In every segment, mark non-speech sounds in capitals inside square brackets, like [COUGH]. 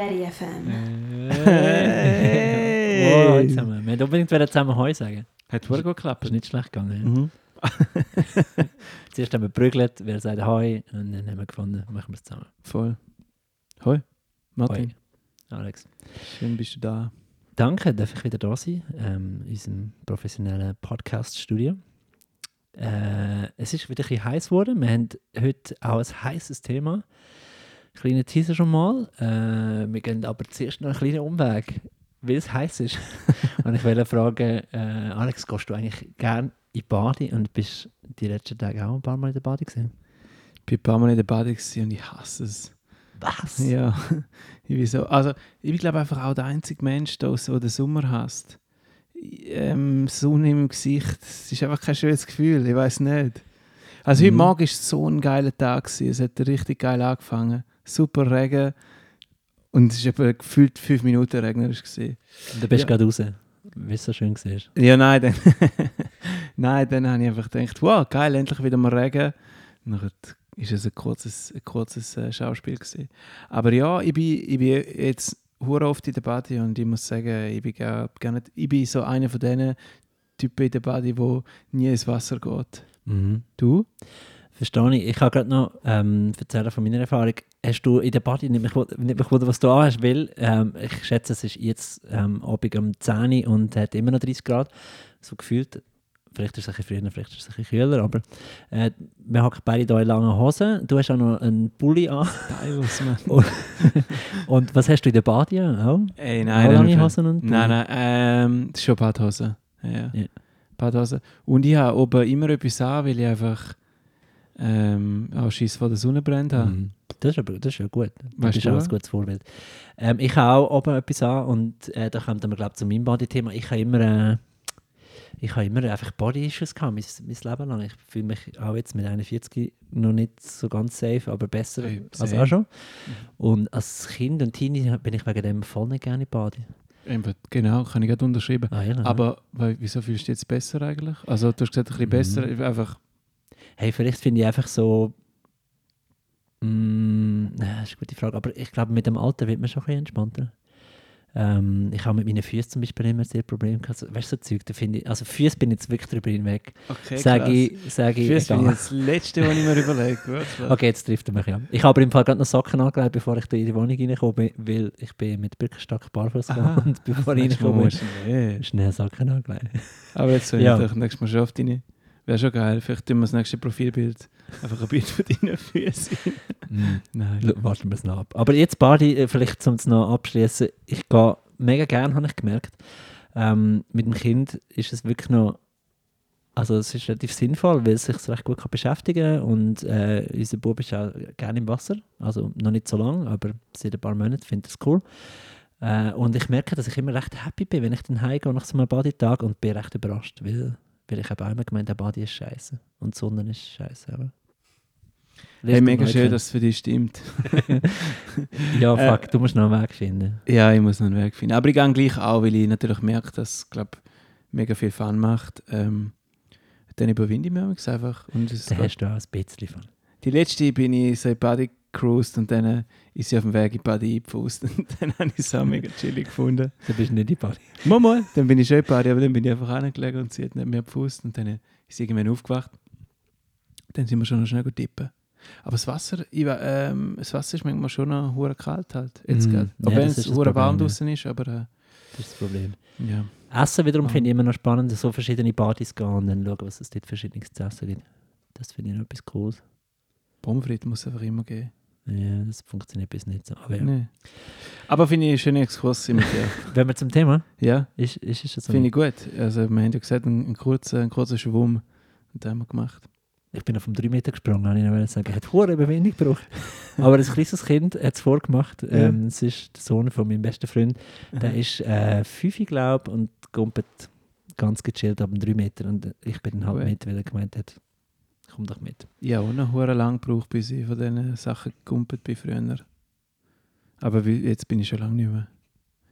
Daddy FM. Hey. Wow, heute zusammen. Wir unbedingt wieder zusammen Heu sagen. Hat wohl gut geklappt. Das ist nicht schlecht gegangen. Ja. Mhm. [LAUGHS] Zuerst haben wir geprügelt, wer sagt Heu und dann haben wir gefunden, machen wir es zusammen. Voll. Hoi, Martin. Hoi. Alex. Schön bist du da. Danke, darf ich wieder da sein, ähm, in unserem professionellen Podcast-Studio. Äh, es ist wieder ein bisschen heiß geworden. Wir haben heute auch ein heißes Thema. Kleiner Teaser schon mal. Äh, wir gehen aber zuerst noch einen kleinen Umweg, weil es heiß ist. [LAUGHS] und ich wollte fragen, äh, Alex, gehst du eigentlich gerne in die Bade und bist die letzten Tage auch ein paar Mal in der Bade gesehen? Ich bin ein paar Mal in der Bade gewesen und ich hasse es. Was? [LAUGHS] Ja, [LAUGHS] ich bin so. Also, ich glaube einfach auch der einzige Mensch, der so den Sommer hasst. Ähm, Sonne im Gesicht, es ist einfach kein schönes Gefühl, ich weiß nicht. Also, heute Mhm. Morgen war so ein geiler Tag, gewesen. es hat richtig geil angefangen. Super Regen und es war gefühlt fünf Minuten regnerisch. Gewesen. Und du bist Ja. gerade raus, wie es so schön war. Ja, nein, dann, [LAUGHS] nein, dann habe ich einfach gedacht, wow, geil, endlich wieder mal Regen. Und dann ist es ein kurzes, ein kurzes äh, Schauspiel gewesen. Aber ja, ich bin, ich bin jetzt hure oft in der Body und ich muss sagen, ich bin, gar, gar nicht, ich bin so einer von diesen Typen in der Body, wo nie ins Wasser geht. Mhm. Du? Verstehe ich. Ich kann gerade noch ähm, erzählen von meiner Erfahrung. Hast du in der Party nicht mich, wundern, was du anhast, weil ähm, ich schätze, es ist jetzt ähm, Abend um 10 Uhr und hat immer noch 30 Grad. So gefühlt. Vielleicht ist es ein bisschen früher, vielleicht ist es ein bisschen kühler, aber äh, wir haben beide hier in langen Hosen. Du hast auch noch einen Pulli an. Mann. [LAUGHS] Und, und was hast du in der Party an? Auch? Ey, auch nein, lange Hosen und Pulli? nein, nein, ähm, das ist schon Badhose. Ja, ja. Ja. Badhose. Und ich habe oben immer etwas an, weil ich einfach ähm, auch Schiss vor der Sonne brennt habe. Mhm. Das ist aber das ist ja gut. Weißt bist du auch ein gutes Vorbild. Ähm, ich habe auch oben etwas an und äh, da kommt wir glaube zu meinem Body-Thema. Ich habe immer, äh, ich habe immer einfach Body-Issues gehabt, mein, mein Leben lang. Ich fühle mich auch jetzt mit 41 noch nicht so ganz safe, aber besser Hey, als auch schon. Und als Kind und Teenie bin ich wegen dem voll nicht gerne in Body. Genau, kann ich gerade unterschreiben. Ah, ja, Aber wieso fühlst du dich jetzt besser eigentlich? Also du hast gesagt, ein bisschen Mhm. besser, einfach... Hey, vielleicht finde ich einfach so. Mm, [LAUGHS] das ist eine gute Frage. Aber ich glaube, mit dem Alter wird man schon ein bisschen entspannter. Ähm, ich habe mit meinen Füßen zum Beispiel immer sehr Probleme gehabt. Weißt du, so Zeug, da finde ich. Also, Füße bin ich jetzt wirklich drüber hinweg. Okay, Sage ich, sag ich. Das bin egal. das Letzte, was ich mir überlege. Okay, jetzt trifft er mich ja. Ich habe aber im Fall gerade noch Socken angelegt, bevor ich in die Wohnung reinkomme, bin, weil ich bin mit Birkenstock barfuß gegangen und [LAUGHS] bevor ich reinkomme, schnell Socken angelegt. Aber jetzt [LAUGHS] soll Ja. ich doch nächstes Mal schon auf deine... Wäre schon geil, vielleicht tun wir das nächste Profilbild einfach ein Bild von deinen Füßen. Mm. Nein. Warten wir es noch ab. Aber jetzt Body, äh, vielleicht zum es noch abschließen. Ich gehe mega gern, habe ich gemerkt. Ähm, mit dem Kind ist es wirklich noch, also es ist relativ sinnvoll, weil es sich recht gut kann beschäftigen kann und äh, unser Bub ist auch gerne im Wasser, also noch nicht so lange, aber seit ein paar Monaten finde ich es cool. Äh, und ich merke, dass ich immer recht happy bin, wenn ich dann heimgehe nach so einem Body-Tag und bin recht überrascht, weil, weil ich habe auch immer gemeint, der Body ist scheiße und die Sonne ist scheiße. Aber Hey, mega schön, mal dass es für dich stimmt. [LAUGHS] [LAUGHS] Ja, Äh, fuck, du musst noch einen Weg finden. Ja, ich muss noch einen Weg finden. Aber ich gehe gleich auch, weil ich natürlich merke, dass es, mega viel Fun macht. Ähm, dann überwinde ich mich einfach. Und es Da hast du auch ein bisschen von. die letzte bin ich so in Buddy cruised und dann äh, ist sie auf dem Weg in Buddy eingepfust. [LAUGHS] Und dann habe ich es auch mega chillig gefunden. [LAUGHS] Du bist nicht in Bali. Mal, mal, dann bin ich schon in Buddy, aber dann bin ich einfach angelegt und sie hat nicht mehr gepfust. Und dann äh, ist sie irgendwann aufgewacht. Dann sind wir schon noch schnell gut tippen. Aber das Wasser, ich, ähm, das Wasser ist manchmal schon noch hure kalt halt. Jetzt Mhm. gerade. Ja, Auch wenn das es hure warm ja. draußen ist, aber äh, Das ist das Problem. ja. Essen wiederum Ah. finde ich immer noch spannend, so verschiedene Partys gehen und dann schauen, was es dort verschiedenes zu essen gibt. Das finde ich noch etwas Cooles. Pommes frites muss es einfach immer geben. Ja, das funktioniert bis nicht so. Aber ja. Nee. Aber finde ich einen schönen Exkurs mit dir. [LAUGHS] Wenn wir zum Thema, ja, ist, ist so. finde ich gut. Also wir haben ja gesagt, ein, ein, kurzer, ein kurzer Schwumm. Und den haben wir gemacht. Ich bin auf um drei Meter gesprungen, habe ich noch sagen. Hat hure Überwindung gebraucht. [LAUGHS] Aber ein kleines Kind hat es vorgemacht. Ähm, es ist der Sohn von meinem besten Freund. Der [LAUGHS] ist äh, fünf, glaube ich, und gumpet ganz gechillt ab dem drei Meter. Und ich bin halt Cool. mit, weil er gemeint hat, komm doch mit. Ja, auch noch hure lang gebraucht, bis ich von diesen Sachen gegumpelt bin früher. Aber wie, jetzt bin ich schon lange nicht mehr.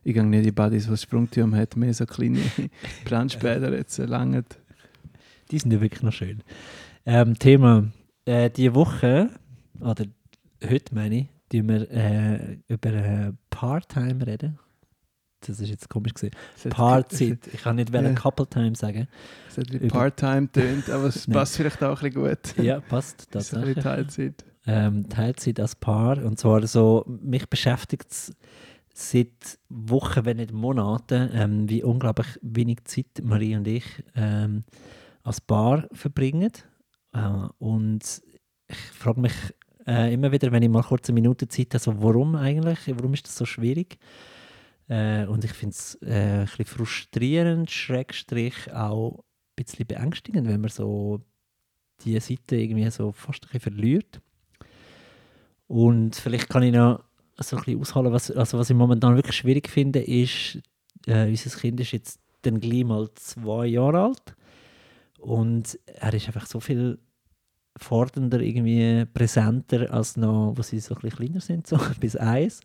Ich gehe nicht in Buddies, was Sprungtürme hat, mehr so kleine [LAUGHS] Planschbäder jetzt lange. Die sind ja wirklich noch schön. Ähm, Thema, äh, die Woche, oder heute meine ich, tun wir äh, über äh, Part-Time reden. Das ist jetzt komisch gesehen. Part-Zeit. Ich kann nicht Ja. ja. Couple-Time sagen. Es hat wie Part-Time tönt, aber es [LAUGHS] passt vielleicht auch ein bisschen gut. Ja, passt [LAUGHS] tatsächlich. Teilzeit. ähm, Teilzeit als Paar. Und zwar so, mich beschäftigt es seit Wochen, wenn nicht Monaten, ähm, wie unglaublich wenig Zeit Marie und ich ähm, als Paar verbringen. Äh, und ich frage mich äh, immer wieder, wenn ich mal kurz eine Minute Zeit habe, so, warum eigentlich? Warum ist das so schwierig? Äh, und ich finde es äh, ein bisschen frustrierend, Schrägstrich auch ein bisschen beängstigend, wenn man so die Seite irgendwie so fast ein bisschen verliert. Und vielleicht kann ich noch so ein bisschen ausholen, was, also was ich momentan wirklich schwierig finde, ist, äh, unser Kind ist jetzt dann gleich mal zwei Jahre alt und er ist einfach so viel fordernder, irgendwie präsenter als noch, wo sie so ein bisschen kleiner sind, so [LAUGHS] bis eins.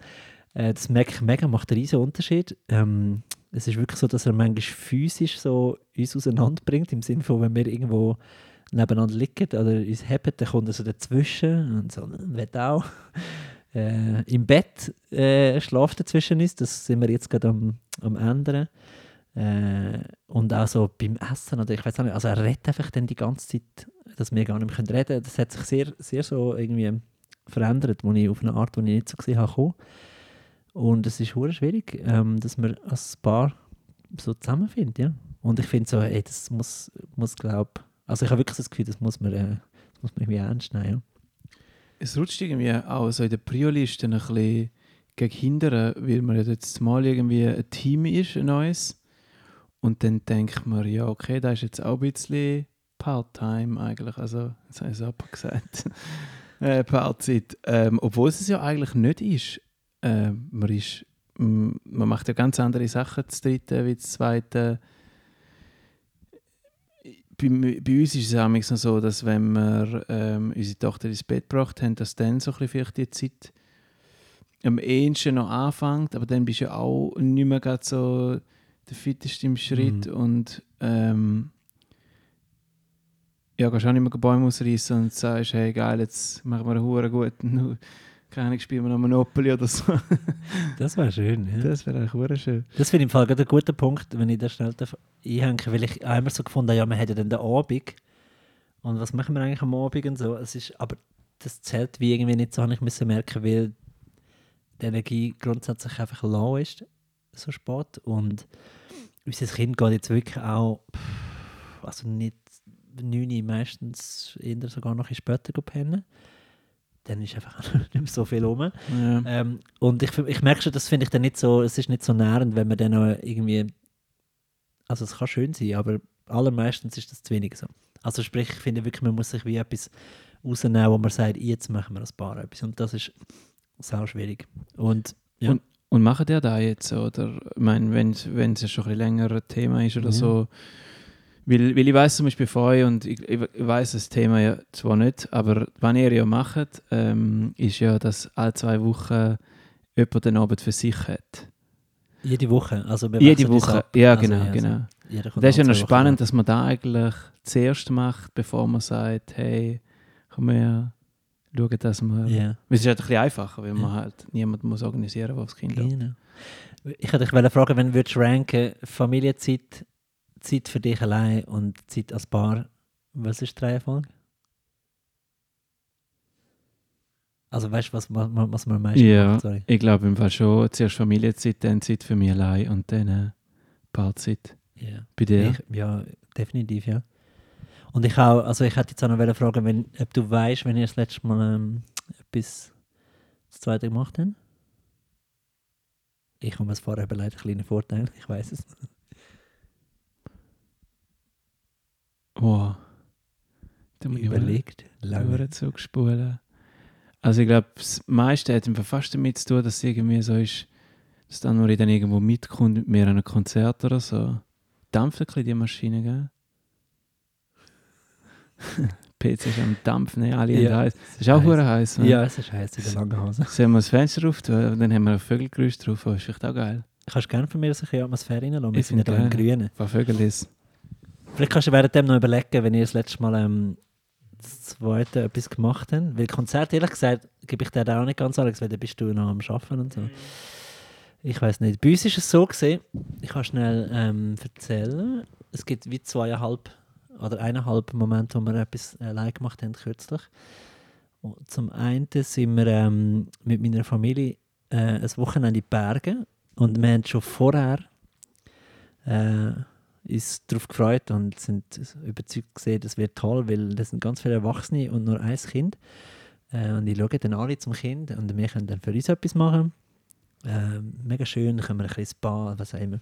Äh, das merke ich mega, macht einen riesen Unterschied. Ähm, es ist wirklich so, dass er manchmal physisch so uns auseinanderbringt, im Sinne von, wenn wir irgendwo nebeneinander liegen oder uns haben, dann kommt er so dazwischen und so, will auch. [LAUGHS] Äh, Im Bett äh, schlaft er zwischen uns, das sind wir jetzt gerade am, am ändern. Äh, und auch so beim Essen, oder ich weiß nicht, also er redet einfach dann die ganze Zeit, dass wir gar nicht mehr reden können. Das hat sich sehr, sehr so irgendwie verändert, wo ich auf eine Art, die ich nicht so gesehen habe, komme. Und es ist hure schwierig, ähm, dass man als Paar so zusammenfindet, ja. Und ich finde so, ey, das muss, muss glaube also ich habe wirklich das Gefühl, das muss man, äh, das muss man irgendwie ernst nehmen, ja. Es rutscht irgendwie auch so in der Prio-Liste ein bisschen gegen hindern, weil man ja jetzt mal irgendwie ein Team ist, ein neues. Und dann denkt man, ja, okay, da ist jetzt auch ein bisschen Part-Time eigentlich. Also, das habe ich es gesagt. [LAUGHS] äh, Part-Zeit. Ähm, obwohl es ja eigentlich nicht ist. Ähm, man, ist man macht ja ganz andere Sachen, das dritte wie das zweite. Bei, bei uns ist es auch noch so, dass wenn wir ähm, unsere Tochter ins Bett gebracht haben, dass dann so ein bisschen vielleicht die Zeit am ehesten noch anfängt, aber dann bist du ja auch nicht mehr gerade so der fitteste im Schritt Mhm. und ähm, ja, gehst auch nicht mehr Bäume ausreißen und sagst, hey geil, jetzt machen wir einen guten, keine Ahnung, spielen wir noch Monopoly oder so. [LAUGHS] Das wäre schön, ja. Das wäre eigentlich hure schön. Das finde ich im Fall gerade ein guter Punkt, wenn ich das schnell darf, weil ich einmal so gefunden habe, ja, man hat ja dann den Abend. Und was machen wir eigentlich am Abend und so? Es ist, aber das zählt wie irgendwie nicht so, habe ich müssen merken, weil die Energie grundsätzlich einfach low ist, so spät. Und unser Kind geht jetzt wirklich auch, also nicht 9 Uhr, meistens eher sogar noch später pennen. Dann ist einfach [LAUGHS] nicht mehr so viel rum. Ja. Ähm, und ich, ich merke schon, das finde ich dann nicht so, es ist nicht so nährend, wenn man dann noch irgendwie, also es kann schön sein, aber allermeistens ist das zu wenig so. Also sprich, ich finde wirklich, man muss sich wie etwas rausnehmen, wo man sagt, jetzt machen wir als Paar etwas. Und das ist sau schwierig. Und ja. Und macht ihr da jetzt? Oder ich meine, wenn es ja schon ein länger ein Thema ist oder Mhm. so. Weil, weil ich weiß zum Beispiel von euch und ich, ich, weiß das Thema ja zwar nicht, aber was ihr ja macht, ähm, ist ja, dass alle zwei Wochen jemand den Abend für sich hat. jede Woche. Also Jede Woche, ja Also, genau, also genau. jeder kommt Das ist ja noch Wochen spannend, ab. dass man da eigentlich zuerst macht, bevor man sagt, hey, komm her, schauen, dass wir... Ja. Es ist halt ein bisschen einfacher, weil man Ja. halt niemand muss organisieren, der aufs Kind. Genau. Ich hätte dich fragen, wenn würdest du ranken, Familienzeit, Zeit für dich allein und Zeit als Paar, was ist die Reihenfolge? Also weißt du, was, was, man am meisten Ja, macht? Sorry. ich glaube im Fall schon zuerst Familienzeit, dann Zeit für mich allein und dann äh, Paarzeit. Ja. Bei dir? Ich, ja, definitiv, ja. Und ich auch, also ich hätte jetzt auch noch fragen, wenn, ob du weißt, wenn ihr das letzte Mal ähm, etwas das zweite gemacht habt? Ich habe das vorher überlegt, einen kleinen Vorteil, [LAUGHS] ich weiß es. Wow. Da muss ich Überlegt, lange lange. zurückspulen. Also ich glaube, das meiste hat fast damit zu tun, dass es irgendwie so ist, dass dann nur dann irgendwo mitkommt mit mir an einem Konzert oder so. Dampft ein bisschen die Maschine, gell? [LAUGHS] PC ist am Dampfen, ne? alle Ja. heiß. Das ist auch Heiß. heiß. ne? Ja, es ist heiß in der langen Hose. [LAUGHS] Sollen wir das Fenster auf tun? Dann haben wir ein Vögelgeräusch drauf. Das ist vielleicht auch geil. Kannst du gerne von mir solche Atmosphäre reinlassen? Wir Ich sind ja da im. Grünen. Ein paar Vögel ist. Vielleicht kannst du währenddem noch überlegen, wenn ihr das letzte Mal ähm, das zweite etwas gemacht haben. Weil Konzert, ehrlich gesagt, gebe ich dir auch nicht ganz Alex, weil dann bist du noch am Arbeiten und so. Ich weiß nicht. Bei uns ist es so gesehen, ich kann schnell ähm, erzählen. Es gibt wie zweieinhalb oder eineinhalb Momente, wo wir etwas allein gemacht haben, kürzlich. Und zum einen sind wir ähm, mit meiner Familie äh, ein Wochenende in die Berge und wir haben schon vorher äh, uns darauf gefreut und sind überzeugt gesehen, das wird toll, weil das sind ganz viele Erwachsene und nur ein Kind. Äh, und die schauen dann alle zum Kind und wir können dann für uns etwas machen. Äh, mega schön, können wir ein bisschen Spa, was auch immer.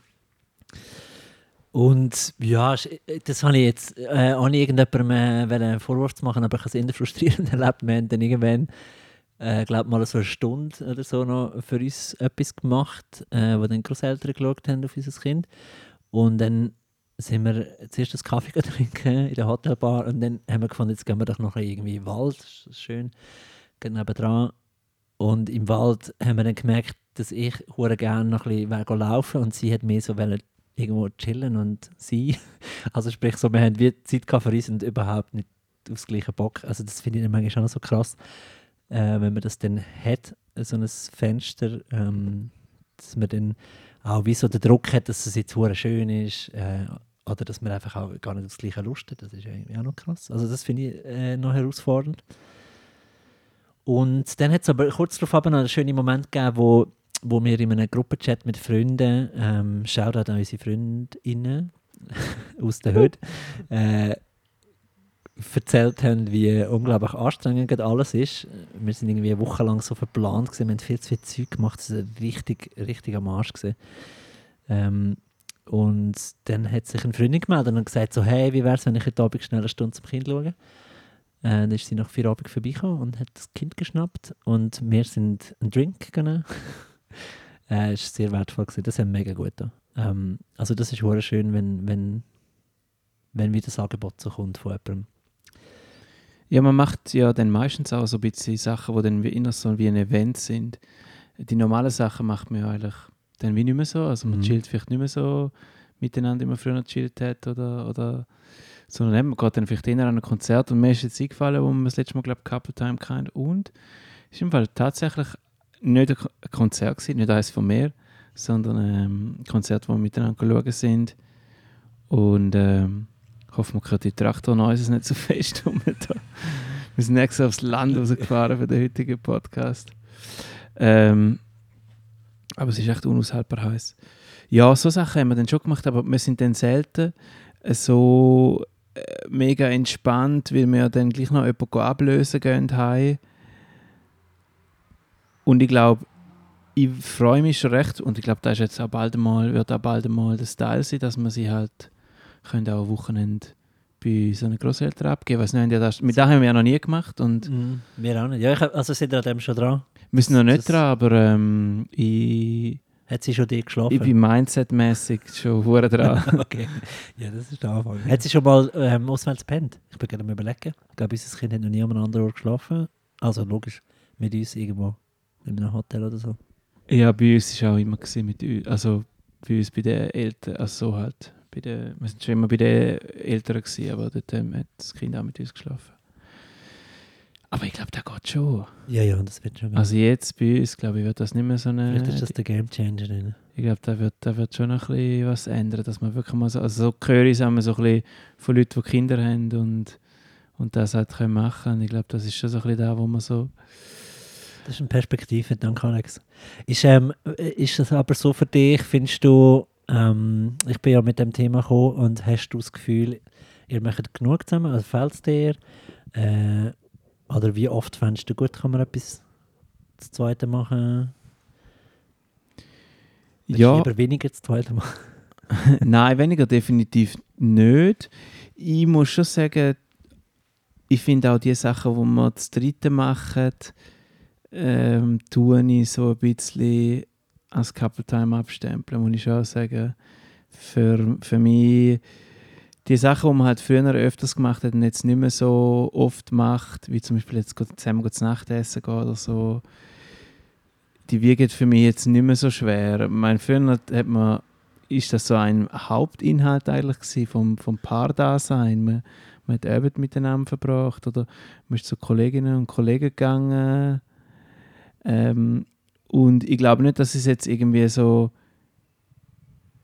Und ja, das habe ich jetzt äh, ohne irgendjemandem äh, Vorwurf zu machen, aber ich habe es eher frustrierend [LAUGHS] erlebt. Wir haben dann irgendwann, äh, glaube mal so eine Stunde oder so noch für uns etwas gemacht, äh, wo dann Großeltern geschaut haben auf unser Kind. Und dann sind wir zuerst einen Kaffee [LAUGHS] trinken in der Hotelbar und dann haben wir gefunden, jetzt gehen wir doch noch irgendwie in den Wald, das ist schön, geht nebenan. Und im Wald haben wir dann gemerkt, dass ich gerne noch ein bisschen laufen und sie hat mehr so irgendwo chillen und sein. [LAUGHS] Also sprich so, wir haben wie Zeit für uns und überhaupt nicht aufs gleiche Bock. Also das finde ich manchmal auch so krass, äh, wenn man das dann hat, so ein Fenster, ähm, dass man dann auch wie so den Druck hat, dass es jetzt schön ist äh, oder dass man einfach auch gar nicht aufs gleiche Lust hat. Das ist ja auch noch krass. Also das finde ich äh, noch herausfordernd. Und dann hat es aber kurz darauf noch einen schönen Moment gegeben, wo wo wir in einem Gruppenchat mit Freunden, ähm, Shoutout an unsere Freundinnen [LAUGHS] aus der Hütte, [LAUGHS] äh, erzählt haben, wie unglaublich anstrengend alles ist. Wir sind irgendwie eine Woche lang so verplant gewesen, wir haben viel zu viel Zeug gemacht, es war richtig, richtig am Arsch. Gewesen. Ähm, und dann hat sich eine Freundin gemeldet und gesagt so, hey, wie wäre es, wenn ich heute Abend schnell eine Stunde zum Kind schaue? Äh, dann ist sie nach vier Abend vorbeigekommen und hat das Kind geschnappt und wir sind einen Drink gegangen [LAUGHS] äh, ist sehr wertvoll gewesen. Das haben mega gut ähm, Also das ist sehr schön, wenn, wenn, wenn wieder das Angebot so kommt von jemandem. Ja, man macht ja dann meistens auch so ein bisschen Sachen, die dann wie so wie ein Event sind. Die normalen Sachen macht man ja eigentlich dann wie nicht mehr so. Also man mhm. chillt vielleicht nicht mehr so miteinander, wie man früher gechillt hat oder, oder sondern man geht dann vielleicht eher an ein Konzert und mir ist jetzt eingefallen, wo wir das letzte Mal, glaube ich, Couple Time hatten und ist im Fall tatsächlich nicht ein Konzert gewesen, nicht eines von mir, sondern ähm, ein Konzert, wo wir miteinander schauen sind. Und ähm, hoffen wir, die Traktor-Noises nicht so fest [LAUGHS] um. Wir sind extra aufs Land rausgefahren für den heutigen Podcast. Ähm, aber es ist echt unaushaltbar heiß. Ja, so Sachen haben wir dann schon gemacht, aber wir sind dann selten so äh, mega entspannt, weil wir dann gleich noch jemanden ablösen gehen heim und ich glaube, ich freue mich schon recht und ich glaube, das ist jetzt auch bald mal, wird auch bald mal das Teil sein, dass man sie halt können auch am Wochenende bei so einer Großeltern abgeben. Weiss nicht, das, mit dem haben wir ja noch nie gemacht. Und mm, wir auch nicht. Ja, ich, also sind wir an dem schon dran? Wir sind noch nicht das dran, aber ähm, ich... Hat sie schon dir geschlafen? Ich bin mindsetmäßig schon hure dran. [LAUGHS] okay, ja, das ist der Anfang. Hat sie schon mal ähm, auswärts gepennt? Ich bin gerade am überlegen. Ich glaube, unser Kind hat noch nie an einem anderen Ort geschlafen. Also logisch, mit uns irgendwo in einem Hotel oder so? Ja, bei uns war auch immer mit uns, also bei uns bei den Eltern, also so halt. Bei den, wir waren schon immer bei den Eltern, gewesen, aber dort ähm, hat das Kind auch mit uns geschlafen. Aber ich glaube, der geht schon. Ja, ja, das wird schon gehen. Also jetzt bei uns, glaube ich, wird das nicht mehr so eine... Vielleicht ist das der Game Changer drin. Ich glaube, da wird, da wird schon noch ein bisschen was ändern, dass man wirklich mal so... Also so höre ich es so ein bisschen von Leuten, die Kinder haben und, und das halt können machen. Ich glaube, das ist schon so ein bisschen da, wo man so das ist eine Perspektive, danke Alex. Ist, ähm, ist das aber so für dich, findest du, ähm, ich bin ja mit dem Thema gekommen und hast du das Gefühl, ihr macht genug zusammen, also fällt es dir? Äh, oder wie oft findest du gut, kann man etwas das Zweite machen? Willst ja. lieber weniger das Zweite machen? [LAUGHS] Nein, weniger definitiv nicht. Ich muss schon sagen, ich finde auch die Sachen, die wir das Dritte machen, ähm, tue ich so ein bisschen als Couple Time abstempeln, muss ich schon sagen. Für, für mich die Sachen, die man halt früher öfters gemacht hat und jetzt nicht mehr so oft macht, wie zum Beispiel jetzt zusammen zu Nachtessen gehen oder so, die wiegen für mich jetzt nicht mehr so schwer. Mein früher hat man, ist das so ein Hauptinhalt eigentlich vom, vom Paardasein. Man, man hat Abend miteinander verbracht oder man ist zu Kolleginnen und Kollegen gegangen. Ähm, und ich glaube nicht, dass es jetzt irgendwie so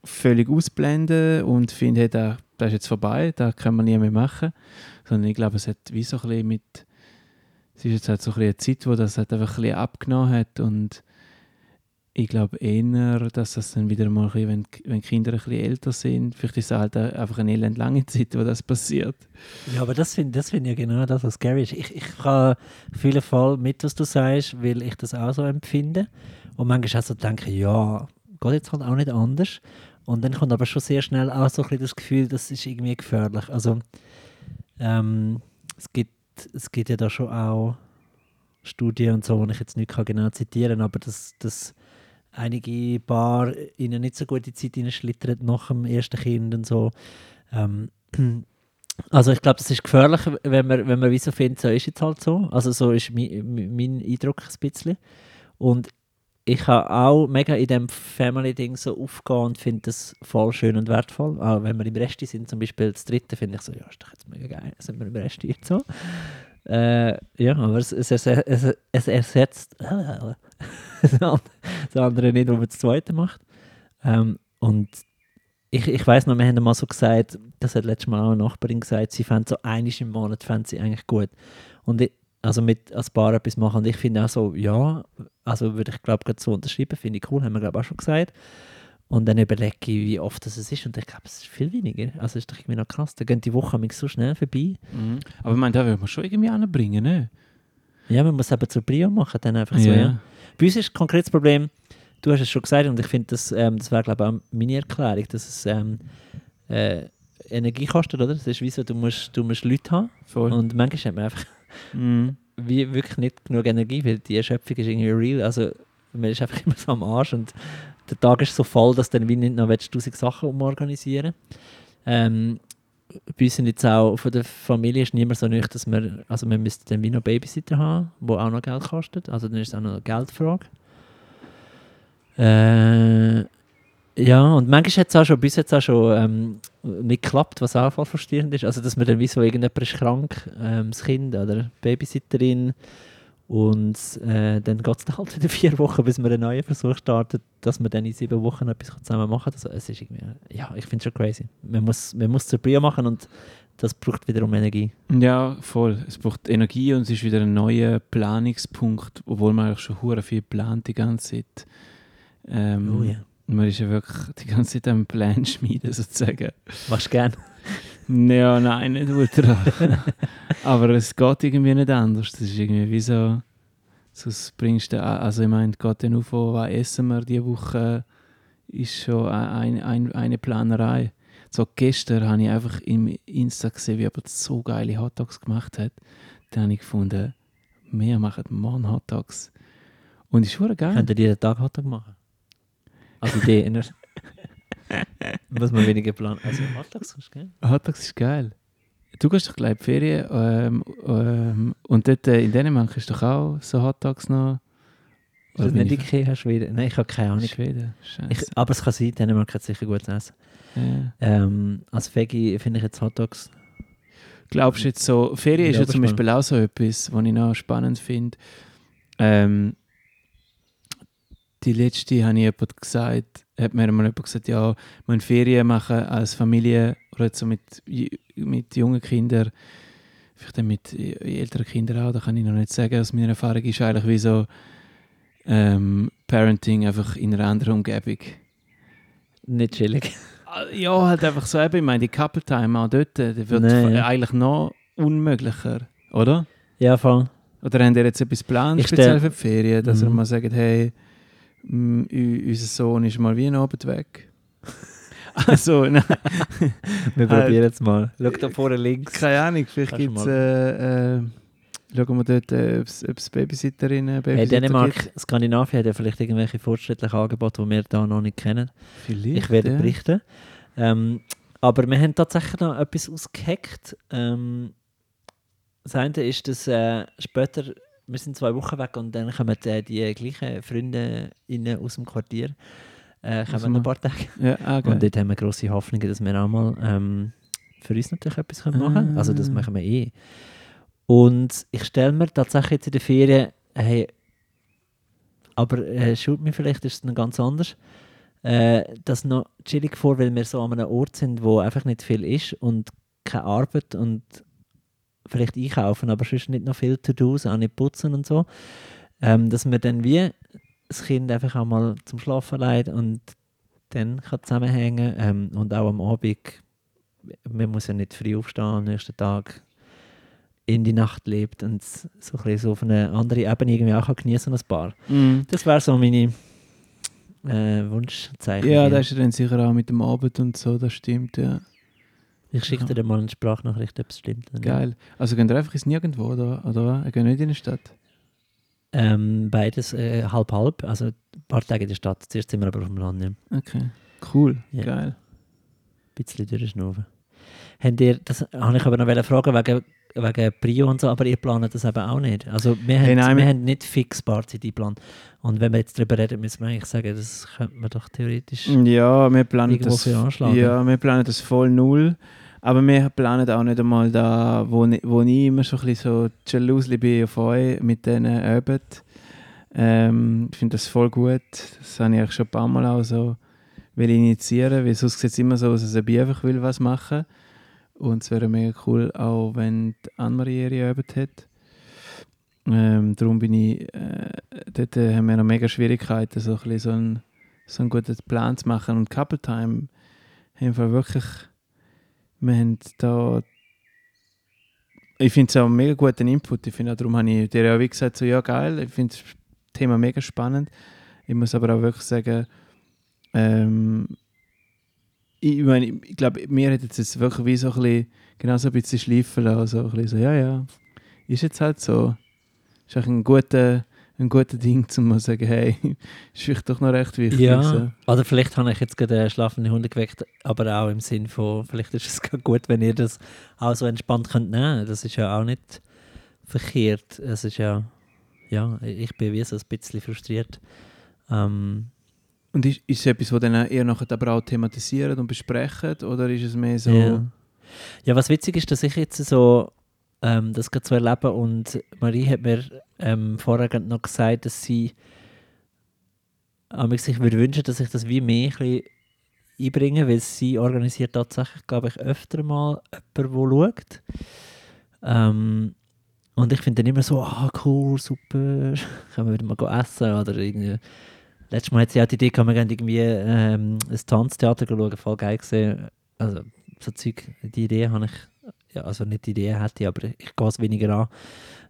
völlig ausblenden und finde, hey, das ist jetzt vorbei, da kann man nie mehr machen. Sondern ich glaube, es hat wie so ein mit, es ist jetzt halt so ein eine Zeit, wo das halt einfach ein abgenommen hat und ich glaube eher, dass das dann wieder mal, wenn, wenn Kinder ein bisschen älter sind, vielleicht ist es halt einfach eine elend lange Zeit, wo das passiert. Ja, aber das finde das find ich genau das, was scary ist. Ich, ich kann viele Fall mit, was du sagst, weil ich das auch so empfinde. Und manchmal auch so denke, ja, geht jetzt halt auch nicht anders. Und dann kommt aber schon sehr schnell auch so ein bisschen das Gefühl, das ist irgendwie gefährlich. Also ähm, es, gibt, es gibt ja da schon auch Studien und so, die ich jetzt nicht genau zitieren kann, aber das, das einige Paar ihnen nicht so gute Zeit hineinschlittern nach dem ersten Kind und so. Ähm, [CLEARS THROAT] also ich glaube, das ist gefährlich, wenn man, wenn man wie so findet, so ist jetzt halt so. Also so ist mein, mein Eindruck ein bisschen. Und ich habe auch mega in dem Family-Ding so aufgehen und finde das voll schön und wertvoll. Auch wenn wir im Rest sind, zum Beispiel das dritte, finde ich so, ja, ist doch jetzt mega geil, sind wir im Rest jetzt so. Äh, ja, aber es, es, es, es ersetzt [LAUGHS] das andere nicht, wo man das zweite macht. Ähm, und ich, ich weiß noch, wir haben mal so gesagt, das hat letztes Mal auch eine Nachbarin gesagt, sie fände so einiges im Monat fände sie eigentlich gut. Und ich, also mit als Paar etwas machen. Und ich finde auch so, ja, also würde ich glaube gerade so unterschreiben, finde ich cool, haben wir glaube auch schon gesagt. Und dann überlege ich, wie oft das ist und ich glaube, es ist viel weniger. Also ist doch irgendwie noch krass, da gehen die Wochen so schnell vorbei. Mhm. Aber ich meine, da will man schon irgendwie anbringen, ne? Ja, man muss eben zur Brio machen, dann einfach so, ja. ja. Bei uns ist ein konkretes Problem, du hast es schon gesagt und ich finde, das, ähm, das wäre glaube ich auch meine Erklärung, dass es ähm, äh, Energie kostet, oder? Das ist wie so, du musst, du musst Leute haben Voll. und manchmal hat man einfach mm. wie wirklich nicht genug Energie, weil die Erschöpfung ist irgendwie real, also man ist einfach [LAUGHS] immer so am Arsch und der Tag ist so voll, dass du dann wie nicht noch tausend Sachen umorganisieren ähm, bei uns sind jetzt auch von der Familie ist niemand so nüchtern, dass wir, also wir müssten dann wie noch Babysitter haben, wo auch noch Geld kostet. Also dann ist es auch noch eine Geldfrage. Äh, ja, und manchmal hat es auch schon, bis jetzt auch schon ähm, nicht geklappt, was auch voll frustrierend ist. Also, dass man dann wie so irgendjemand ist krank, ähm, das Kind oder Babysitterin und äh, dann geht es dann halt wieder [LAUGHS] vier Wochen, bis man einen neuen Versuch startet, dass man dann in sieben Wochen etwas zusammen machen kann. Also, es ist irgendwie, ja, ich finde es schon crazy. Man muss, man muss zur Brio machen und das braucht wiederum Energie. Ja, voll. Es braucht Energie und es ist wieder ein neuer Planungspunkt, obwohl man eigentlich schon hure viel plant die ganze Zeit. Ähm, oh ja. Man ist ja wirklich die ganze Zeit am Plan schmieden, sozusagen. Machst du gern? Ja, nein, nicht ultra. Aber es geht irgendwie nicht anders. Das ist irgendwie wie so, das bringst du, also ich meine, geht dann auf, was essen wir diese Woche, ist schon ein, ein, eine Planerei. So gestern habe ich einfach im Insta gesehen, wie jemand so geile Hotdogs gemacht hat. Dann habe ich gefunden, wir machen morgen Hotdogs. Und ist schon geil. Könnt ihr jeden Tag Hotdog machen? Also die [LAUGHS] Muss man weniger planen. Also Hotdogs ist geil. Hotdogs ist geil. Du gehst doch gleich in die Ferien ähm, ähm, und dort äh, in Dänemark ist doch auch so Hotdogs noch. Ist das nicht Ikea Schweden? Nein, ich habe keine Ahnung. Schweden, ich, aber es kann sein, Dänemark hat sicher gut essen. Ja. Ähm, als Veggie finde ich jetzt Hotdogs. Glaubst du jetzt so, Ferien ist ja zum Beispiel auch so etwas, was ich noch spannend finde. Ähm, die letzte habe ich jemand gesagt, hat mir mal jemand gesagt, ja, man Ferien machen als Familie oder so mit, mit jungen Kindern, vielleicht mit älteren Kindern auch, da kann ich noch nicht sagen, aus meiner Erfahrung ist eigentlich wie so ähm, Parenting einfach in einer anderen Umgebung. Nicht chillig. Ah, ja, halt einfach so eben, ich meine, die Couple Time auch dort, die wird nee, ja. eigentlich noch unmöglicher, oder? Ja, voll. Oder haben ihr jetzt etwas geplant, speziell für die Ferien, dass mhm. ihr mal sagt, hey, unser Sohn ist mal wie ein Abend weg. [LAUGHS] also, nein. [LAUGHS] wir probieren es mal. Schau da vorne links. Keine Ahnung, vielleicht gibt es. Äh, äh, schauen wir dort, äh, ob es Babysitterinnen Babysitter hey, Dänemark, gibt. Skandinavien hat ja vielleicht irgendwelche fortschrittlichen Angebote, die wir da noch nicht kennen. Vielleicht, ich werde ja. berichten. Ähm, aber wir haben tatsächlich noch etwas ausgehackt. Ähm, das eine ist, dass äh, später wir sind zwei Wochen weg und dann kommen äh, die gleichen Freunde aus dem Quartier äh, kommen ein paar Tage. Ja, ah, und dort haben wir grosse Hoffnungen, dass wir auch mal ähm, für uns natürlich etwas können machen Ah. Also das machen wir eh. Und ich stelle mir tatsächlich jetzt in der Ferien, hey, aber äh, schaut mir vielleicht, ist es noch ganz anders, äh, das noch chillig vor, weil wir so an einem Ort sind, wo einfach nicht viel ist und keine Arbeit und vielleicht einkaufen, aber sonst nicht noch viel to do, auch nicht putzen und so. Ähm, dass wir dann wie das Kind einfach auch mal zum Schlafen leitet und dann kann zusammenhängen ähm, und auch am Abend, man muss ja nicht früh aufstehen am nächsten Tag in die Nacht lebt und so, ein bisschen so auf eine andere Ebene irgendwie auch genießen als Paar. Mhm. Das wäre so meine äh, Wunschzeichen. Ja, das ist dann sicher auch mit dem Abend und so, das stimmt, ja. Ich schicke dir mal eine Sprachnachricht, ob es stimmt. Geil. Also gehen ihr einfach ins Nirgendwo, oder, oder was? Geht nicht in die Stadt? Ähm, beides äh, halb halb, also ein paar Tage in der Stadt. Zuerst sind wir aber auf dem Land, ja. ein Okay. Cool. Ja. Geil. bisschen durchschnaufen. Habt ihr, das habe ich aber noch fragen wegen, wegen Prio und so, aber ihr plant das eben auch nicht. Also wir, Hey, haben, nein, wir haben nicht fix Barzeit geplant. Und wenn wir jetzt darüber reden, müssen wir eigentlich sagen, das könnte man doch theoretisch Ja, wir planen das. Ja, wir planen das voll null. Aber wir planen auch nicht einmal da, wo, wo ich immer so ein bisschen so Jalusli bin auf euch mit diesen Üben. Ähm, ich finde das voll gut. Das habe ich eigentlich schon ein paar Mal auch so will initiieren, weil sonst sieht es immer so aus, als ob ich einfach will was machen Und es wäre mega cool, auch wenn Anne-Marie ihre Übung hat. Ähm, darum bin ich, äh, dort haben wir noch mega Schwierigkeiten, so ein so einen, so einen guten Plan zu machen. Und Couple Time haben wir wirklich, wir haben da, ich finde es auch einen mega guten Input. Ich finde darum habe ich dir auch wie gesagt, so, ja geil, ich finde das Thema mega spannend. Ich muss aber auch wirklich sagen, ähm, ich, meine, ich glaube, mir hat jetzt wirklich wie so ein bisschen, genau so ein bisschen schleifen lassen, so ein bisschen so, ja, ja, ist jetzt halt so. Ist eigentlich ein guter, ein guter Ding, um mal zu sagen, hey, [LAUGHS] ist vielleicht doch noch recht wichtig. Ja, So. oder vielleicht habe ich jetzt gerade einen schlafenden Hund geweckt, aber auch im Sinn von, vielleicht ist es [LAUGHS] gar gut, wenn ihr das auch so entspannt könnt nehmen. Das ist ja auch nicht verkehrt. Es ist ja, ja, ich bin wie so ein bisschen frustriert. Ähm, Und ist, ist es etwas, was dann eher nachher aber auch thematisiert und besprechen oder ist es mehr so... Ja. ja, was witzig ist, dass ich jetzt so ähm, das gerade so erlebe und Marie hat mir ähm, vorher noch gesagt, dass sie aber sich würde wünschen, dass ich das wie mehr ein einbringe, weil sie organisiert tatsächlich, glaube ich, öfter mal jemanden, der schaut. Ähm, und ich finde dann immer so, ah cool, super, [LAUGHS] können wir wieder mal essen oder irgendwie Letztes Mal hat sie auch die Idee gehabt, wir gehen irgendwie ähm, ein Tanztheater schauen, voll geil gesehen. Also, so Zeug, die Idee habe ich, ja, also nicht die Idee hätte ich, aber ich gehe es weniger an.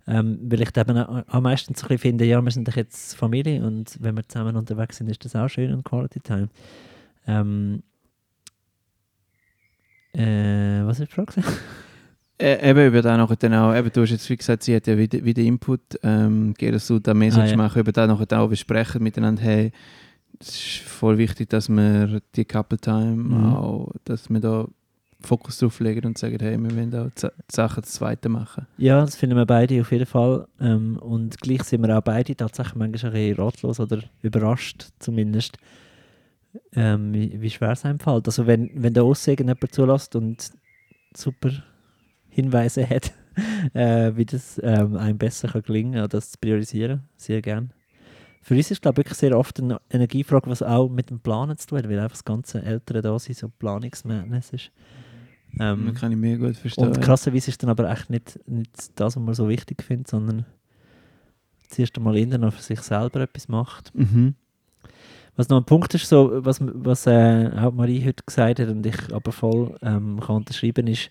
Ähm, weil ich eben am meisten so ein bisschen finde, ja, wir sind doch jetzt Familie und wenn wir zusammen unterwegs sind, ist das auch schön und Quality Time. Ähm, äh, was ist die Frage? [LAUGHS] Äh, eben über das nachher dann auch, eben, du hast jetzt wie gesagt, sie hat ja wieder, wieder Input ähm, gegeben, dass du da mehr Ah, ja. machen, über das nachher auch besprechen miteinander, hey, es ist voll wichtig, dass wir die Couple Time Mhm. auch, dass wir da Fokus drauf legen und sagen, hey, wir wollen auch Z- Sachen das Zweite machen. Ja, das finden wir beide auf jeden Fall. Ähm, und gleich sind wir auch beide tatsächlich manchmal ein bisschen ratlos oder überrascht zumindest, ähm, wie, wie schwer es einem fällt. Also wenn, wenn der Aussegen jemand zulässt und super Hinweise hat, [LAUGHS] äh, wie das ähm, einem besser kann gelingen kann, das zu priorisieren, sehr gern. Für uns ist glaube ich wirklich sehr oft eine Energiefrage, was auch mit dem Planen zu tun hat, weil einfach das ganze Ältere da sind, so Planungsmadness ist. Ähm, das kann ich mir gut verstehen. und krasserweise ist dann aber echt nicht, nicht das, was man so wichtig findet, sondern zuerst einmal innen noch für sich selber etwas macht. Mhm. Was noch ein Punkt ist, so, was, was äh, auch Marie heute gesagt hat und ich aber voll ähm, kann unterschreiben, ist,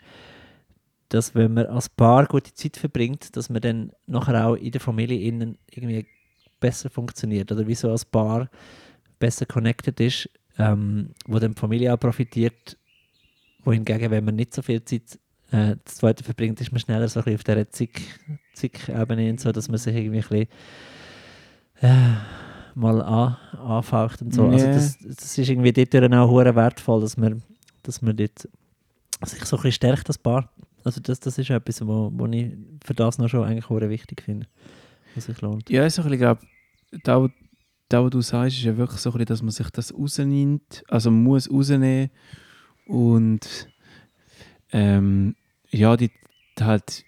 dass wenn man als Paar gute Zeit verbringt, dass man dann nachher auch in der Familie innen irgendwie besser funktioniert oder wie so als Paar besser connected ist, ähm, wo dann die Familie auch profitiert, wohingegen, wenn man nicht so viel Zeit äh, das zweite verbringt, ist man schneller so ein bisschen auf dieser Zick- Zick-Ebene und so, dass man sich irgendwie ein bisschen äh, mal an, anfaucht und so. Also Ja. das, das ist irgendwie dort auch hure wertvoll, dass man, dass man dort sich so ein bisschen stärkt, das Paar. Also das, das ist etwas, wo, wo ich für das noch schon eigentlich hure wichtig finde, was sich lohnt. Ja, so ein bisschen, glaub, da, wo- da, was du sagst, ist ja wirklich so ein bisschen, dass man sich das rausnimmt, also man muss rausnehmen und ähm, ja, die halt,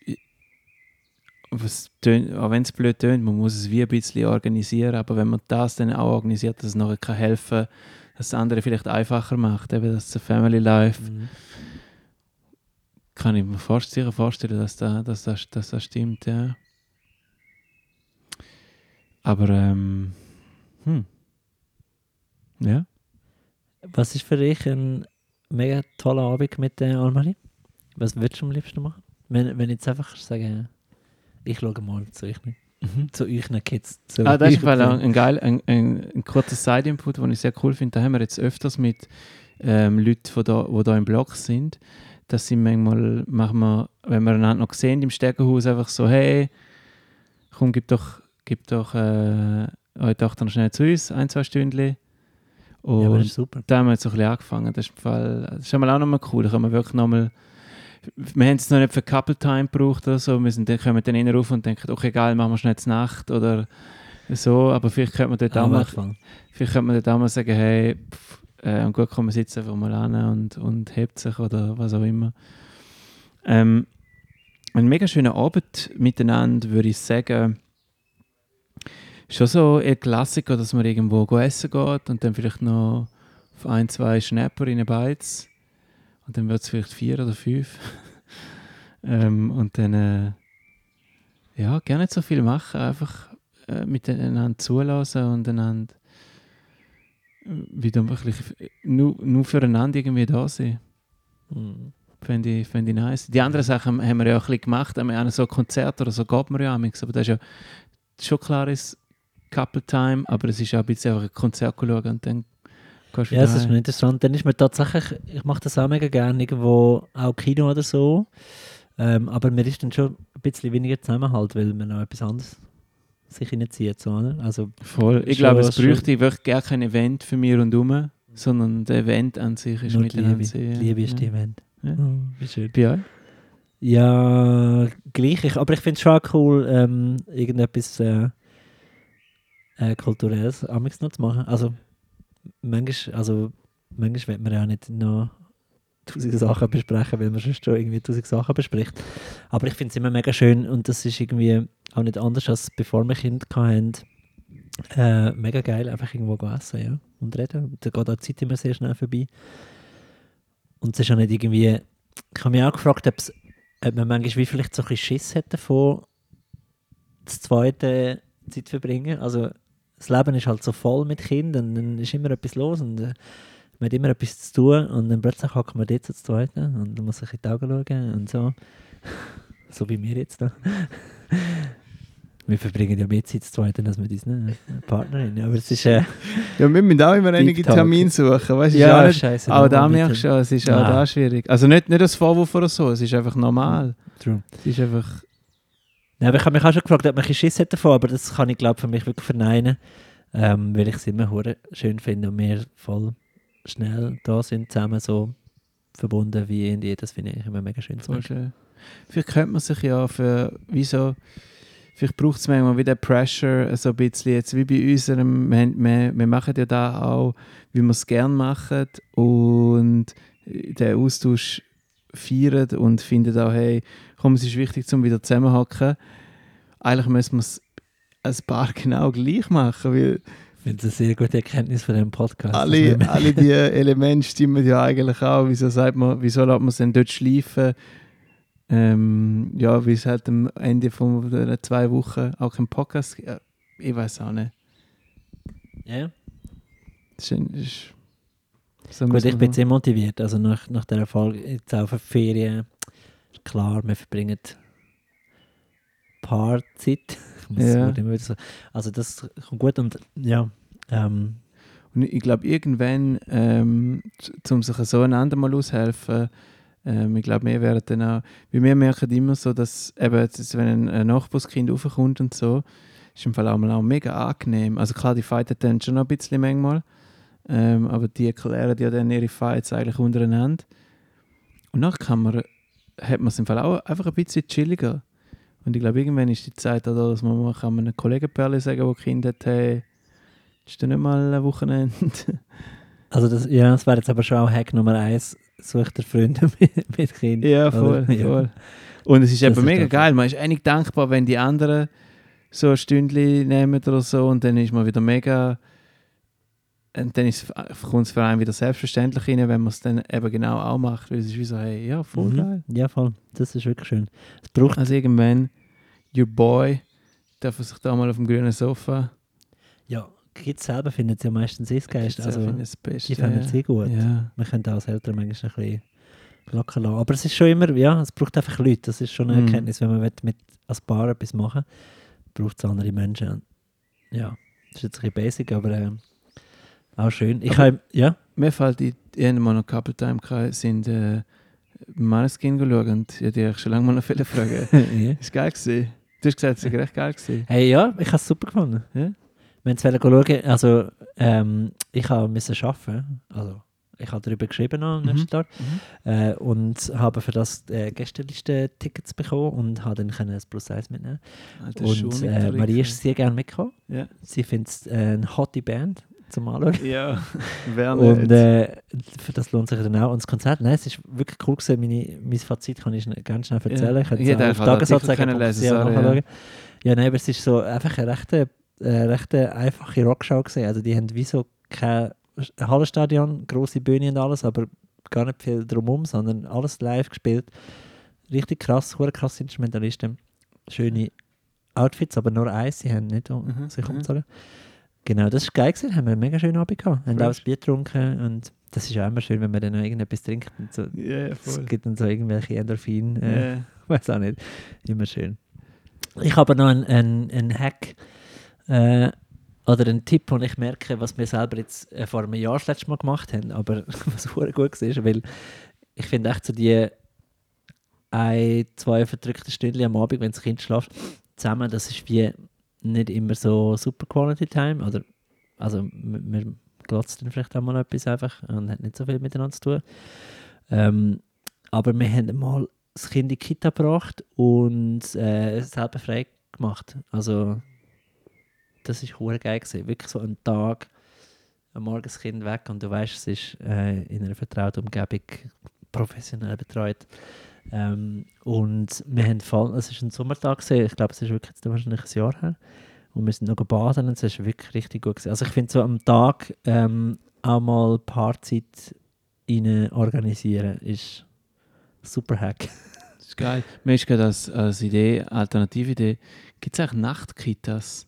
was tönt, auch wenn es blöd tönt, man muss es wie ein bisschen organisieren, aber wenn man das dann auch organisiert, dass es nachher kann helfen dass das andere vielleicht einfacher macht, eben das Family Life, Mhm. Kann ich mir fast sicher vorstellen, dass, da, dass, das, dass das stimmt, ja. Aber, ähm, hm. Ja. Was ist für dich ein mega toller Abend mit der Almarie? Was würdest du am liebsten machen? Wenn, wenn ich jetzt einfach sage, ich schaue mal zu euch, zu euch Kids. Zu Ah, das ist ein, ein, geil, ein, ein, ein kurzer Side-Input, den ich sehr cool finde. Da haben wir jetzt öfters mit ähm, Leuten, die da, da im Block sind, dass sie manchmal, machen wir, wenn wir einander noch sehen im Stegenhaus, einfach so, hey, komm, gib doch, gib doch äh, eure Tochter noch schnell zu uns, ein, zwei Stündchen. Und Ja, das ist super. da haben wir jetzt so ein bisschen angefangen. Das ist, im Fall, das ist auch nochmal cool. Da können wir wirklich nochmal. Wir haben es noch nicht für Couple Time gebraucht oder so. Wir sind, dann kommen dann rein rauf und denken, okay, geil, machen wir schnell zur Nacht oder so. Aber vielleicht könnte man dort auch mal, vielleicht könnte man dort auch mal sagen, hey, pff, äh, und gut, komm, wir sitzen einfach mal an und, und hebt sich oder was auch immer. Ähm, ein mega schöner Abend miteinander, würde ich sagen. Schon so ein Klassiker, dass man irgendwo essen geht und dann vielleicht noch auf ein, zwei Schnäpper in Beiz. Und dann wird es vielleicht vier oder fünf. [LAUGHS] ähm, und dann, äh, ja, gerne nicht so viel machen, einfach äh, miteinander zulassen und einander wieder wirklich nur, nur füreinander irgendwie da sein. Mhm. Fände ich, fänd ich nice. Die anderen Sachen haben wir ja auch ein bisschen gemacht. Haben wir auch so Konzerte oder so geht man ja amigs. Aber das ist ja schon klar ist Couple Time, aber es ist auch ein bisschen einfach ein Konzert schauen und dann gehst du Ja, das ist mir interessant. Dann ist mir tatsächlich, ich mache das auch mega gerne, irgendwo auch Kino oder so. Ähm, aber mir ist dann schon ein bisschen weniger Zusammenhalt, weil man noch etwas anderes sich reinzieht. So, oder? Also, Voll. Ich glaube, es schon- bräuchte wirklich gar kein Event für mir und um, sondern das Event an sich ist nur miteinander Liebe. Die Liebe ist ja. die Event. Ja. Oh, schön. Bei euch? Ja, gleich. Ich, aber ich finde es schon cool, ähm, irgendetwas äh, äh, Kulturelles amigs noch zu machen. Also, manchmal, also, manchmal will man ja nicht noch tausend Sachen besprechen, weil man sonst schon irgendwie tausend Sachen bespricht. Aber ich finde es immer mega schön und das ist irgendwie auch nicht anders, als bevor wir Kinder hatten. Äh, mega geil, einfach irgendwo essen ja, und reden. Da geht auch die Zeit immer sehr schnell vorbei. Und es ist auch nicht irgendwie... Ich habe mich auch gefragt, ob man manchmal wie vielleicht so ein bisschen Schiss hat davon, das zweite Zeit verbringen. Also das Leben ist halt so voll mit Kindern, dann ist immer etwas los und äh, man hat immer etwas zu tun und dann plötzlich hockt man dort zu zweit und dann muss ich in die Augen schauen und so. [LAUGHS] so wie wir jetzt da. Wir verbringen ja mehr Zeit zu zweit als mit unseren Partnerinnen, aber es ist... Äh, Ja, wir müssen auch immer einige. Termine suchen. Weißt, Ja, auch, scheisse, auch da merkst du, schon, es ist auch Nein. da schwierig. Also nicht, nicht als Vorwurf oder so, es ist einfach normal. True. Es ist einfach... Ja, aber ich habe mich auch schon gefragt, ob man ein bisschen Schiss hat davon, aber das kann ich glaube für mich wirklich verneinen, ähm, weil ich es immer schön finde und wir voll schnell da sind, zusammen so verbunden wie in das finde ich immer mega schön zu Voll schön. Vielleicht könnte man sich ja für, wieso, vielleicht braucht es manchmal wieder Pressure, so ein bisschen, jetzt wie bei unserem, wir, wir, wir machen ja da auch, wie wir es gerne machen und den Austausch feiern und finden auch, hey, komm, es ist wichtig, zum wieder zusammenhacken. Eigentlich müssen wir es als Paar genau gleich machen, weil Ich finde es eine sehr gute Erkenntnis von diesem Podcast. alle, [LAUGHS] alle die Elemente stimmen ja eigentlich auch. Wieso sagt man, wieso lässt man es denn dort schleifen? Ähm, ja, wie es halt am Ende von der zwei Wochen auch kein Podcast. Ja, Ich weiß auch nicht. ja. Das ist, ein- das ist, so Gut, ich bin sehr motiviert, also nach, nach der Erfolg jetzt auch für Ferien, klar, wir verbringen Paarzeit. [LAUGHS] Ja. So. Also das kommt gut und ja, ähm, Und ich glaube, irgendwann, ähm, um sich so einander mal aushelfen, ähm, ich glaube, wir werden dann auch, weil wir merken immer so, dass eben, jetzt, wenn ein, Nachbarskind raufkommt und so, ist im Fall auch mal auch mega angenehm. Also klar, die fighten dann schon noch ein bisschen manchmal, ähm, aber die erklären ja dann ihre Fights eigentlich untereinander. Und dann kann man, hat man es im Fall auch einfach ein bisschen chilliger. Und ich glaube, irgendwann ist die Zeit da, dass man mal kann einem Kollegenperle sagen, der Kind hat, hey, ist dann nicht mal ein Wochenende. Also das, ja, das wäre jetzt aber schon auch Hack Nummer eins, sucht er Freunde [LAUGHS] mit, mit Kindern. Ja, voll, Oder? Voll. Und es ist Das eben ist mega geil. Man ist eigentlich dankbar, wenn die anderen so ein Stündchen nehmen oder so und dann ist man wieder mega und dann ist, kommt es für einen wieder selbstverständlich rein, wenn man es dann eben genau auch macht, weil es ist wie so, hey, ja, voll Mhm. geil. Ja, voll. Das ist wirklich schön. Es braucht Also irgendwann, your boy, darf er sich da mal auf dem grünen Sofa Ja, Kids selber finden es ja meistens das Geist. Also, die finden es eh gut. Ja. Man könnte auch als Eltern manchmal ein bisschen locker lassen. Aber es ist schon immer, ja, es braucht einfach Leute. Das ist schon eine Mhm. Erkenntnis, wenn man will mit als Paar etwas machen braucht es andere Menschen. Ja, das ist jetzt ein bisschen basic, aber äh, auch schön. Ich habe, ja, Mir fällt, mal noch Couple Time, sind äh, Maneskin geschaut und ich hätte schon lange mal noch viele Fragen. [LAUGHS] ja. Ist geil gewesen. Du hast gesagt, es sei recht geil gewesen. Hey, ja, ich habe es super gefunden. Ja? Wir wollten schauen, also ähm, ich habe müssen arbeiten, also ich habe darüber geschrieben am Mhm. nächsten Tag äh, und habe für das äh, Gästeliste-Tickets bekommen und habe dann können ein Plus 1 mitnehmen. Alter, Und äh, Marie ist sehr gerne mitgekommen. Ja. Sie findet es äh, eine hotte Band zum Anschauen. Ja, [LAUGHS] wer Und nicht. äh, für das lohnt sich dann auch. Und das Konzert, nein, es ist wirklich cool gewesen. Meine, mein Fazit kann ich ganz schnell erzählen. Ja. Ich hätte es einfach auf Artikel Tagesanzeiger können lesen, ja, sorry, ja. Ja, nein, aber es ist so einfach eine rechte, äh, rechte einfache Rockshow gesehen. Also die haben wie so kein Hallenstadion, große Bühne und alles, aber gar nicht viel drumherum, sondern alles live gespielt. Richtig krass, hure krasse Instrumentalisten. Schöne Outfits, aber nur eins, sie haben nicht um Mhm, sich mhm. umgezogen. Genau, das war geil gewesen, haben wir einen mega schönen Abend gehabt. Haben auch ein Bier getrunken und das ist auch immer schön, wenn man dann noch irgendetwas trinkt. Und so. Ja, Es gibt dann so irgendwelche Endorphin, äh, [LAUGHS] weiß auch nicht, immer schön. Ich habe noch einen, einen, einen Hack äh, oder einen Tipp, den ich merke, was wir selber jetzt äh, vor einem Jahr das letzte Mal gemacht haben, aber [LAUGHS] was gut war, weil ich finde echt so die ein, zwei verdrückte Stunden am Abend, wenn das Kind schläft, zusammen, das ist wie nicht immer so super Quality Time, oder also man glotzt dann vielleicht auch mal etwas einfach und hat nicht so viel miteinander zu tun. Ähm, aber wir haben mal das Kind in die Kita gebracht und äh, selber frei gemacht. Also das ist hure geil gewesen. Wirklich so ein Tag, am Morgen Kind weg und du weißt, es ist äh, in einer vertrauten Umgebung professionell betreut. Ähm, und wir haben voll, es ist ein Sommertag gewesen. ich glaube, es ist wirklich jetzt wahrscheinlich ein Jahr her. Und wir sind noch baden und es ist wirklich richtig gut gewesen. Also ich finde so am Tag ähm, auch mal Paarzeit rein organisieren ist super Hack. Das ist geil. Mir ist gerade als, als Idee, Alternatividee, gibt es eigentlich Nachtkitas?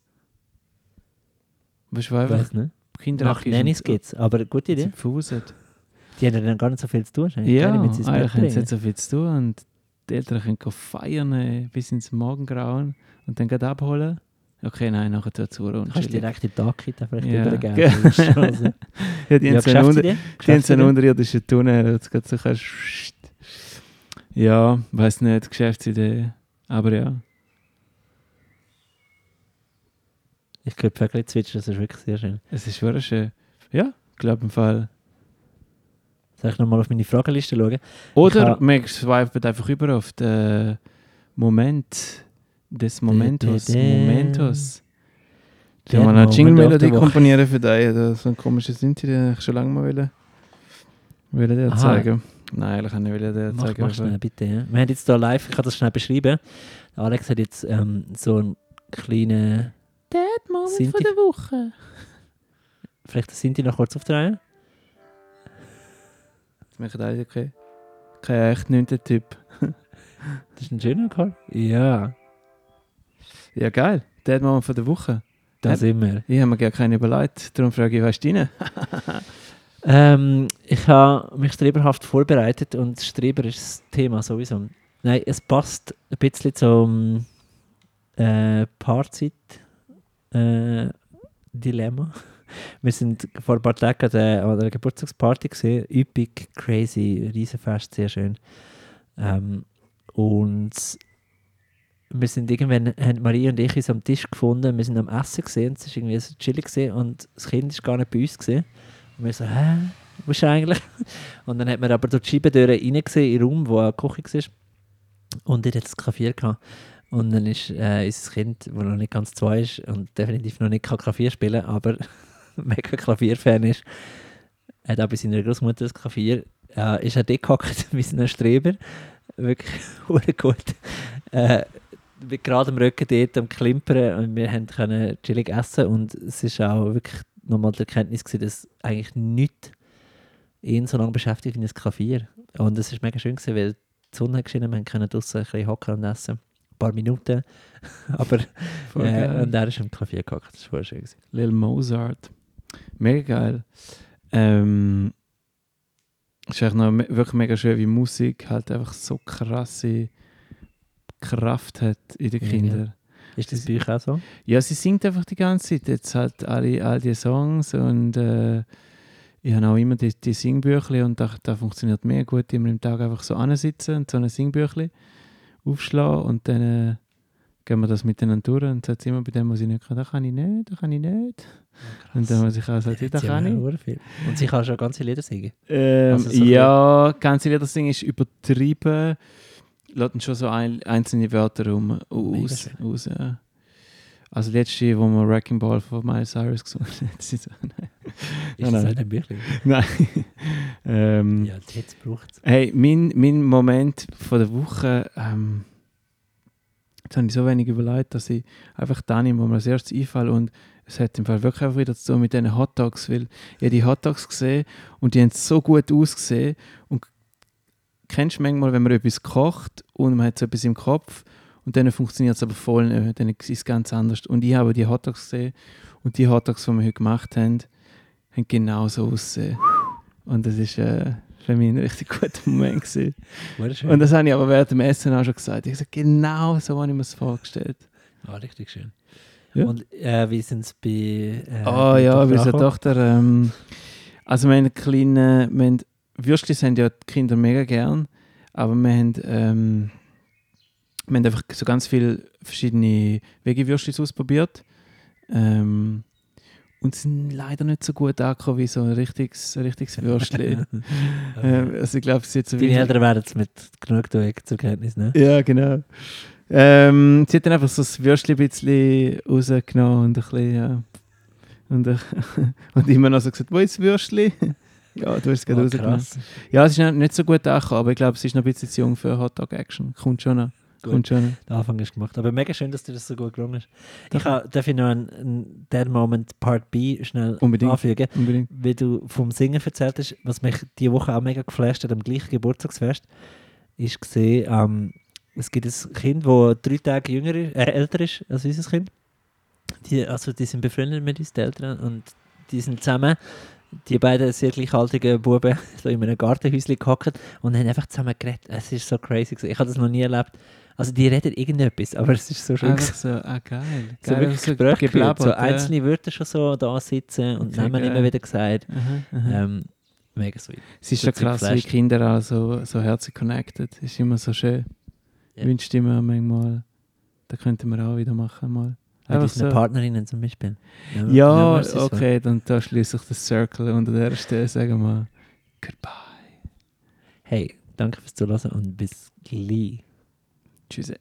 Weißt du, nicht. Kinder Nach Nannies gibt es, aber gute Idee. Sie verhausen. Die haben ja dann gar nicht so viel zu tun. Ja, mit eigentlich haben sie nicht so viel zu tun und die Eltern können feiern äh, bis ins Morgengrauen und dann gerade abholen. Okay, nein, nachher tut es Du kannst unschuldig. direkt in die Dachkita vielleicht Ja, übergeben. [LAUGHS] Ja, die ja, haben so so einen unterirdischen Tunnel. Jetzt geht so kannst, ja, weiß nicht, Geschäftsidee. Aber ja. Ich glaube, Vögel zwitschern, das ist wirklich sehr schön. Es ist wirklich schön. Ja, ich glaube im Fall. Soll ich nochmal auf meine Fragenliste schauen? Oder man swipet einfach über auf den Moment des Momentos. Dä, dä, dä. Momentos. Ich mal eine Jingle-Melodie komponieren für dich. oder So ein komisches Sinti, den ich schon lange mal will, will dir zeigen. Nein, eigentlich kann ich will dir Mach, zeigen. mach schnell, bitte. Ja. Wir haben jetzt hier live, ich kann das schnell beschreiben. Alex hat jetzt ähm, so einen kleinen, Moment von der Woche. vielleicht sind die noch kurz aufdrehen. Das macht alles okay. Kein echt neunter Typ. [LAUGHS] Das ist ein schöner Chor. Ja, Ja, geil. Dad Moment von der Woche. da Ja. sind wir. Ich habe mir gar keine überlegt. Darum frage ich, weißt du rein? [LAUGHS] Ähm, ich habe mich streberhaft vorbereitet und Streber ist das Thema sowieso. Nein, es passt ein bisschen zum äh, Paarzeit äh, Dilemma. [LAUGHS] Wir sind vor ein paar Tagen äh, an einer Geburtstagsparty gesehen, üppig, crazy, Riesenfest, sehr schön. Ähm, und wir sind irgendwann, haben Marie und ich uns am Tisch gefunden, wir sind am Essen gesehen, es ist irgendwie so chillig und das Kind ist gar nicht bei uns gesehen. Und wir so, hä, er eigentlich? [LAUGHS] Und dann hat man aber durch die Scheibentür reingesehen, in den Raum, wo eine Küche war. Und dort hat es Klavier gehabt. Und dann ist äh, unser Kind, das noch nicht ganz zwei ist und definitiv noch nicht Klavier spielen aber [LAUGHS] mega Klavierfan ist, hat auch bei seiner Großmutter das Klavier äh, ist er dort gehockt [LAUGHS] wie so ein Streber. Wirklich [LAUGHS] gut. Äh, mit geradem Rücken dort am Klimpern und wir können chillig essen und es ist auch wirklich nochmal die Erkenntnis gewesen, dass eigentlich nichts ihn so lange beschäftigt wie ein Klavier. Und es ist mega schön gewesen, weil die Sonne hat geschienen, wir können draußen ein bisschen hocken und essen. Ein paar Minuten. [LAUGHS] Aber äh, und er ist am Klavier gehockt. Das war schön. Lil Mozart. Mega geil. Ähm, ist eigentlich noch wirklich mega schön, wie Musik halt einfach so krasse Kraft hat in den Ja, Kindern. Ist das bei euch auch so? Ja, sie singt einfach die ganze Zeit jetzt halt alle, all die Songs und äh, ich habe auch immer die, die Singbüchli und da, da funktioniert mega gut, immer im Tag einfach so ansitzen und so ein Singbüchli aufschlagen und dann äh, gehen wir das miteinander durch und sagt immer bei dem, was ich nicht kann, da kann ich nicht, da kann ich nicht. Und dann muss ich auch sagen, ja, da kann ich. viel. Und sie kann schon ganze Lieder singen. Ähm, Also so ja, ganze Lieder singen ist übertrieben. Lassen schon so ein, einzelne Wörter rum, aus. aus ja. Also letzte, wo wir Wrecking Ball von Miley Cyrus gesungen haben, [LAUGHS] sie so, nein. Ist Nein, das nein. ein Büchlein? nein. [LAUGHS] ähm, Ja, jetzt braucht es. Hey, mein, mein Moment von der Woche, ähm, jetzt habe ich so wenig überlegt, dass ich einfach da nehme, wo mir als erstes einfällt und es hat im Fall wirklich einfach wieder zu tun mit diesen Hot Dogs, weil ich habe die Hot Dogs gesehen und die haben so gut ausgesehen und kennst du manchmal, wenn man etwas kocht und man hat so etwas im Kopf und dann funktioniert es aber voll nicht, dann ist es ganz anders und ich habe die Hot Dogs gesehen und die Hot Dogs, die wir heute gemacht haben, haben genau so ausgesehen und das ist äh, für mich ein richtig [LAUGHS] guter Moment gewesen. Und das habe ich aber während dem Essen auch schon gesagt. Ich habe gesagt, genau so habe ich mir es vorgestellt. Ah, richtig schön. Ja. Und äh, wie sind es bei. Äh, oh bei ja, bei unserer? Tochter. Ähm, also wir haben kleine, wir haben, Würstchen haben ja die Kinder mega gern, aber wir haben, ähm, wir haben einfach so ganz viele verschiedene Veggie-Würstchen ausprobiert. Ähm, und sie sind leider nicht so gut angekommen wie so ein richtiges, richtiges Würstchen. [LAUGHS] ähm, also ich glaube, es ist jetzt so Deine Eltern werden es mit Genugtuung zur Kenntnis nehmen. Ja, genau. Ähm, sie hat dann einfach so das Würstchen ein bisschen rausgenommen und ein bisschen, ja. Und, äh, [LAUGHS] und immer noch so gesagt, wo ist das Würstchen? [LAUGHS] ja, du hast es gerade Oh, rausgenommen. krass. Ja, es ist nicht so gut angekommen, aber ich glaube, es ist noch ein bisschen zu jung für Hot Dog Action. Kommt schon noch. Gut. Schon. Der Anfang ist gemacht. Aber mega schön, dass dir das so gut gelungen ist. Ich ha- darf ich noch einen, Dead Moment Part B schnell Unbedingt. anfügen. Unbedingt. Wie du vom Singen erzählt hast, was mich diese Woche auch mega geflasht hat, am gleichen Geburtstagsfest, ist gesehen, ähm, es gibt ein Kind, das drei Tage jünger ist, äh, älter ist als unser Kind. Die, also die sind befreundet mit uns, die Eltern, und die sind zusammen, die beiden sehr gleichaltrigen Buben, [LAUGHS] so in einem Gartenhäuschen gehockt und haben einfach zusammen geredet. Es ist so crazy. gewesen. Ich habe das noch nie erlebt. Also die reden irgendetwas, aber es ist so schön. Einfach so, ah geil. [LAUGHS] so geil wirklich so Gespräche geblabbert, so ja. einzelne Wörter schon so da sitzen und Okay, Namen geil. immer wieder gesagt. Aha, aha. Ähm, mega sweet. es ist schon krass, wie. Kinder auch so, so herzlich connected. Ist immer so schön. Ja. Wünscht immer manchmal, da könnten wir auch wieder machen mal. Mit unseren so. Partnerinnen zum Beispiel. Ja, Ja, ja, so. okay, dann da schließe ich das Circle unter der Stelle, sagen wir Goodbye. Hey, danke fürs Zuhören und bis gleich. Choose it.